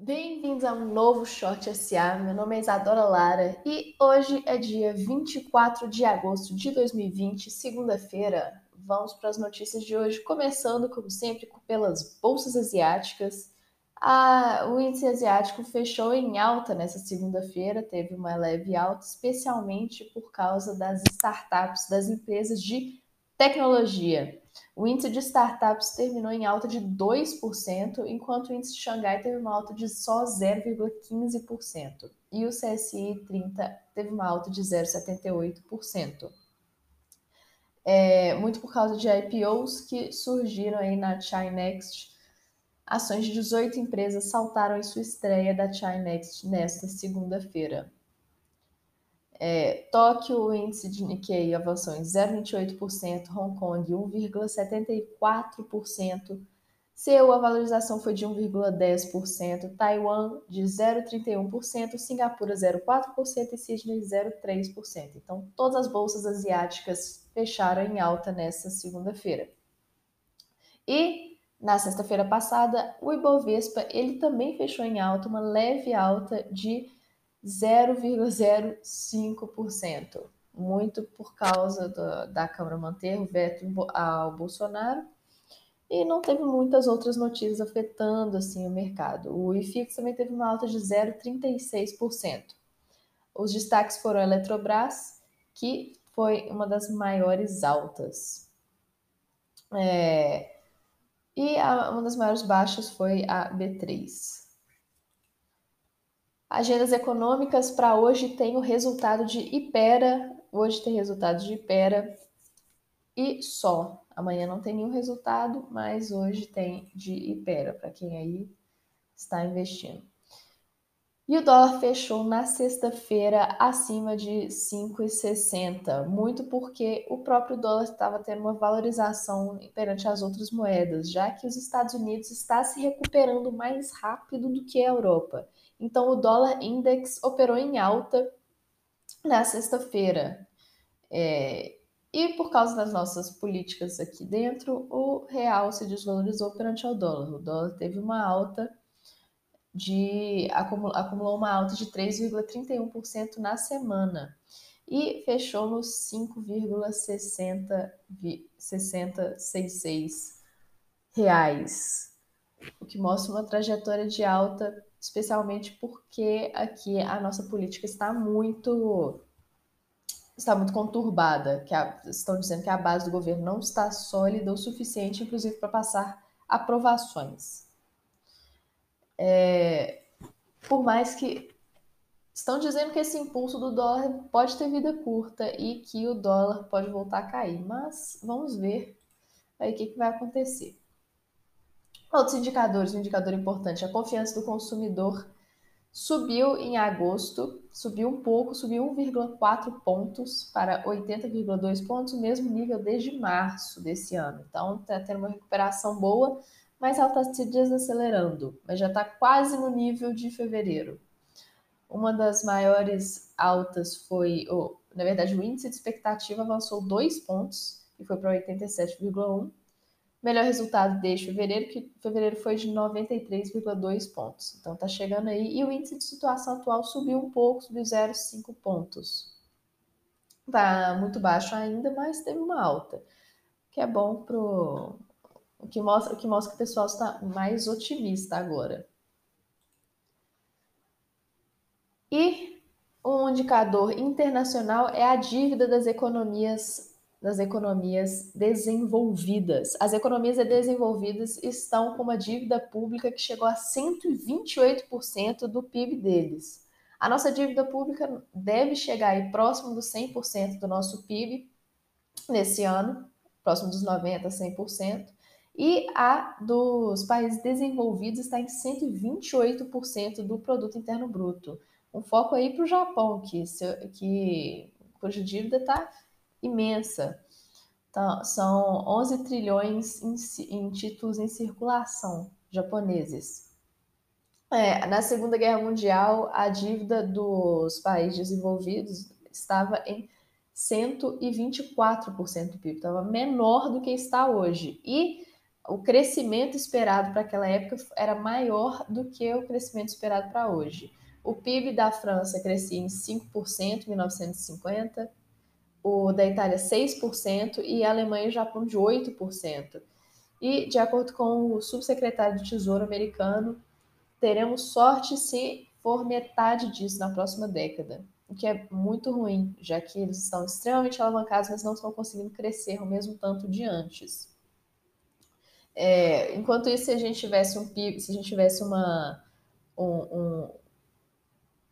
Bem-vindos a um novo Short SA. Meu nome é Isadora Lara e hoje é dia 24 de agosto de 2020, segunda-feira. Vamos para as notícias de hoje, começando, como sempre, pelas bolsas asiáticas. A, o índice asiático fechou em alta nessa segunda-feira, teve uma leve alta, especialmente por causa das startups, das empresas de tecnologia. O índice de startups terminou em alta de 2%, enquanto o índice de Xangai teve uma alta de só 0,15%. E o CSI 30 teve uma alta de 0,78%. É, muito por causa de IPOs que surgiram aí na Chinext. Ações de 18 empresas saltaram em sua estreia da Chinext nesta segunda-feira. É, Tóquio, o índice de Nikkei avançou em 0,28%, Hong Kong 1,74%, Seul a valorização foi de 1,10%, Taiwan de 0,31%, Singapura 0,4% e Sydney 0,3%. Então, todas as bolsas asiáticas fecharam em alta nesta segunda-feira. E na sexta-feira passada, o Ibovespa ele também fechou em alta, uma leve alta de 0,05%, muito por causa do, da Câmara manter o veto ao Bolsonaro e não teve muitas outras notícias afetando assim o mercado. O IFIX também teve uma alta de 0,36%. Os destaques foram a Eletrobras, que foi uma das maiores altas. É, e a, uma das maiores baixas foi a B3. Agendas econômicas para hoje tem o resultado de Ipera. Hoje tem resultado de Ipera e só. Amanhã não tem nenhum resultado, mas hoje tem de Ipera, para quem aí está investindo. E o dólar fechou na sexta-feira acima de 5,60, muito porque o próprio dólar estava tendo uma valorização perante as outras moedas, já que os Estados Unidos está se recuperando mais rápido do que a Europa. Então, o dólar index operou em alta na sexta-feira. É, e por causa das nossas políticas aqui dentro, o real se desvalorizou perante o dólar. O dólar teve uma alta de acumulou uma alta de 3,31% na semana e fechou nos 5,6066 reais, o que mostra uma trajetória de alta especialmente porque aqui a nossa política está muito está muito conturbada, que a, estão dizendo que a base do governo não está sólida o suficiente, inclusive para passar aprovações. É, por mais que estão dizendo que esse impulso do dólar pode ter vida curta e que o dólar pode voltar a cair, mas vamos ver aí o que, que vai acontecer. Outros indicadores, um indicador importante, a confiança do consumidor subiu em agosto, subiu um pouco, subiu 1,4 pontos para 80,2 pontos, mesmo nível desde março desse ano. Então, está tendo uma recuperação boa, mas ela está se desacelerando, mas já está quase no nível de fevereiro. Uma das maiores altas foi, oh, na verdade, o índice de expectativa avançou 2 pontos e foi para 87,1 Melhor resultado desde fevereiro, que fevereiro foi de 93,2 pontos. Então tá chegando aí. E o índice de situação atual subiu um pouco, subiu 0,5 pontos. Tá muito baixo ainda, mas teve uma alta. Que é bom pro. O que mostra, o que mostra que o pessoal está mais otimista agora. E um indicador internacional é a dívida das economias das economias desenvolvidas. As economias desenvolvidas estão com uma dívida pública que chegou a 128% do PIB deles. A nossa dívida pública deve chegar aí próximo dos 100% do nosso PIB nesse ano, próximo dos 90%, 100%, e a dos países desenvolvidos está em 128% do produto interno bruto. Um foco aí para o Japão, que, que cuja dívida está imensa. Então, são 11 trilhões em, em, títulos em circulação japoneses. É, na Segunda Guerra Mundial, a dívida dos países desenvolvidos estava em 124% do PIB, estava menor do que está hoje. E o crescimento esperado para aquela época era maior do que o crescimento esperado para hoje. O PIB da França crescia em 5% em 1950, o da Itália 6% e a Alemanha e Japão de 8%. E, de acordo com o subsecretário de Tesouro americano, teremos sorte se for metade disso na próxima década, o que é muito ruim, já que eles estão extremamente alavancados, mas não estão conseguindo crescer o mesmo tanto de antes. É, enquanto isso, se a gente tivesse um PIB, se a gente tivesse uma, um, um,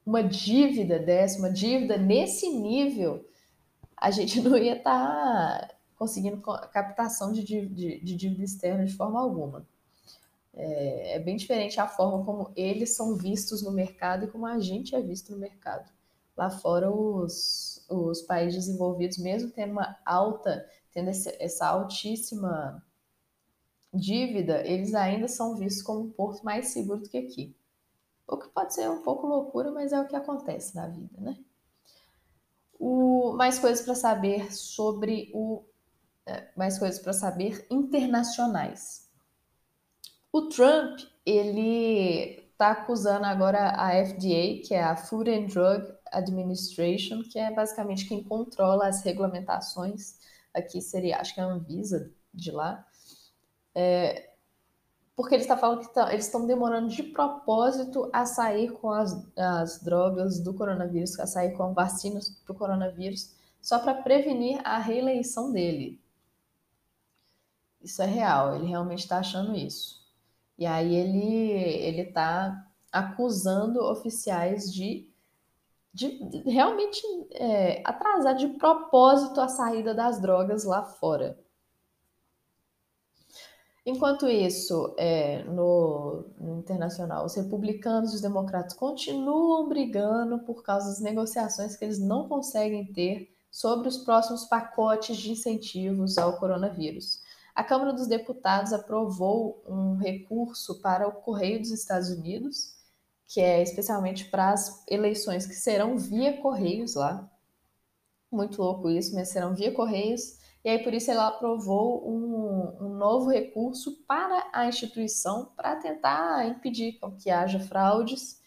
uma dívida dessa, uma dívida nesse nível, a gente não ia estar tá conseguindo captação de, de, de dívida externa de forma alguma. É, é, bem diferente a forma como eles são vistos no mercado e como a gente é visto no mercado. Lá fora, os, os países desenvolvidos, mesmo tendo uma alta, tendo essa, essa altíssima dívida, eles ainda são vistos como um porto mais seguro do que aqui. O que pode ser um pouco loucura, mas é o que acontece na vida, né? O, mais coisas para saber sobre o. É, mais coisas para saber internacionais. O Trump, ele está acusando agora a FDA, que é a Food and Drug Administration, que é basicamente quem controla as regulamentações. Aqui seria, acho que é a Anvisa de lá. É, porque ele está falando que tá, eles estão demorando de propósito a sair com as, as drogas do coronavírus, a sair com vacinas para o coronavírus, só para prevenir a reeleição dele. Isso é real, ele realmente está achando isso. E aí ele ele está acusando oficiais de, de realmente é, atrasar de propósito a saída das drogas lá fora. Enquanto isso, é, no, no, internacional, os republicanos e os democratas continuam brigando por causa das negociações que eles não conseguem ter sobre os próximos pacotes de incentivos ao coronavírus. A Câmara dos Deputados aprovou um recurso para o Correio dos Estados Unidos, que é especialmente para as eleições que serão via Correios lá. Muito louco isso, mas serão via Correios e aí por isso ela aprovou um, um novo recurso para a instituição para tentar impedir que haja fraudes.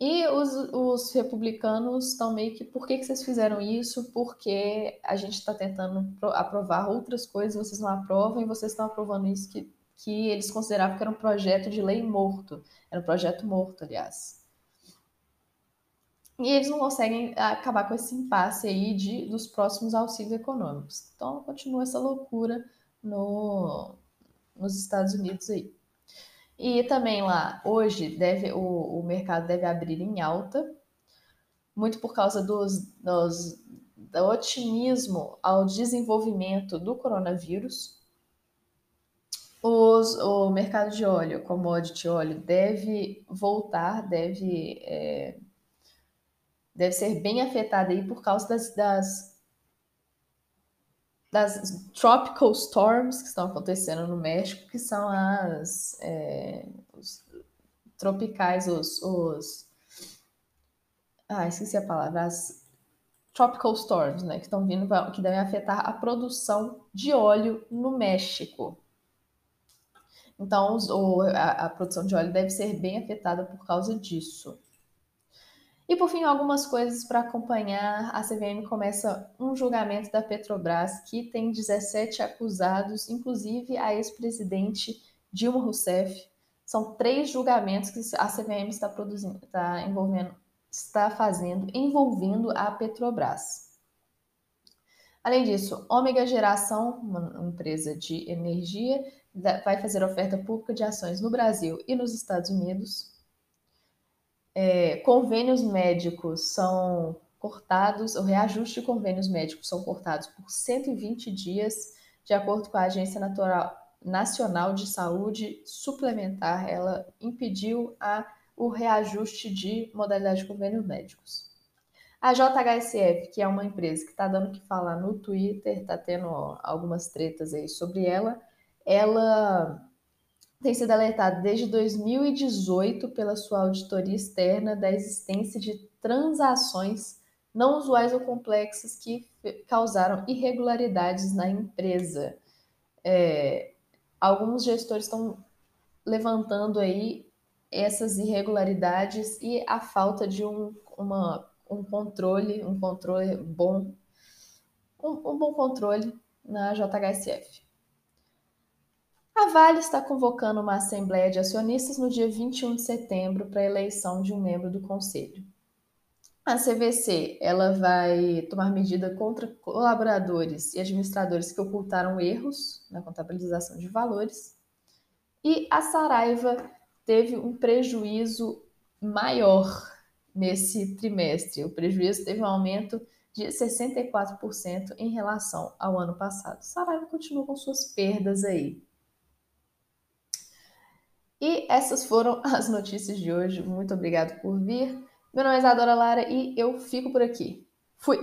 E os, os republicanos estão meio que, por que, que vocês fizeram isso? Porque a gente está tentando aprovar outras coisas, vocês não aprovam, e vocês estão aprovando isso que, que eles consideravam que era um projeto de lei morto. Era um projeto morto, aliás. E eles não conseguem acabar com esse impasse aí de, dos próximos auxílios econômicos. Então, continua essa loucura no, nos Estados Unidos aí. E também lá, hoje, deve, o, o mercado deve abrir em alta, muito por causa dos, dos, do otimismo ao desenvolvimento do coronavírus. Os, o mercado de óleo, commodity óleo, deve voltar, deve é, deve ser bem afetada aí por causa das, das, das tropical storms que estão acontecendo no México, que são as é, os tropicais, os, os ah, esqueci a palavra, as tropical storms, né, que estão vindo, que devem afetar a produção de óleo no México. Então, os, o, a, a produção de óleo deve ser bem afetada por causa disso. E por fim, algumas coisas para acompanhar. A CVM começa um julgamento da Petrobras que tem 17 acusados, inclusive a ex-presidente Dilma Rousseff. São três julgamentos que a CVM está produzindo, está envolvendo, está fazendo envolvendo a Petrobras. Além disso, Ômega Geração, uma empresa de energia, vai fazer oferta pública de ações no Brasil e nos Estados Unidos é, convênios médicos são cortados, o reajuste de convênios médicos são cortados por 120 dias, de acordo com a Agência Natural, Nacional de Saúde Suplementar, ela impediu a, o reajuste de modalidade de convênios médicos. A JHSF, que é uma empresa que está dando que falar no Twitter, está tendo algumas tretas aí sobre ela, ela tem sido alertado desde 2018 pela sua auditoria externa da existência de transações não usuais ou complexas que causaram irregularidades na empresa. É, alguns gestores estão levantando aí essas irregularidades e a falta de um, uma, um controle, um controle bom, um, um bom controle na JHSF. A Vale está convocando uma assembleia de acionistas no dia 21 de setembro para a eleição de um membro do conselho. A CVC ela vai tomar medida contra colaboradores e administradores que ocultaram erros na contabilização de valores. E a Saraiva teve um prejuízo maior nesse trimestre. O prejuízo teve um aumento de 64% em relação ao ano passado. Saraiva continua com suas perdas aí. E essas foram as notícias de hoje. Muito obrigado por vir. Meu nome é Isadora Lara e eu fico por aqui. Fui!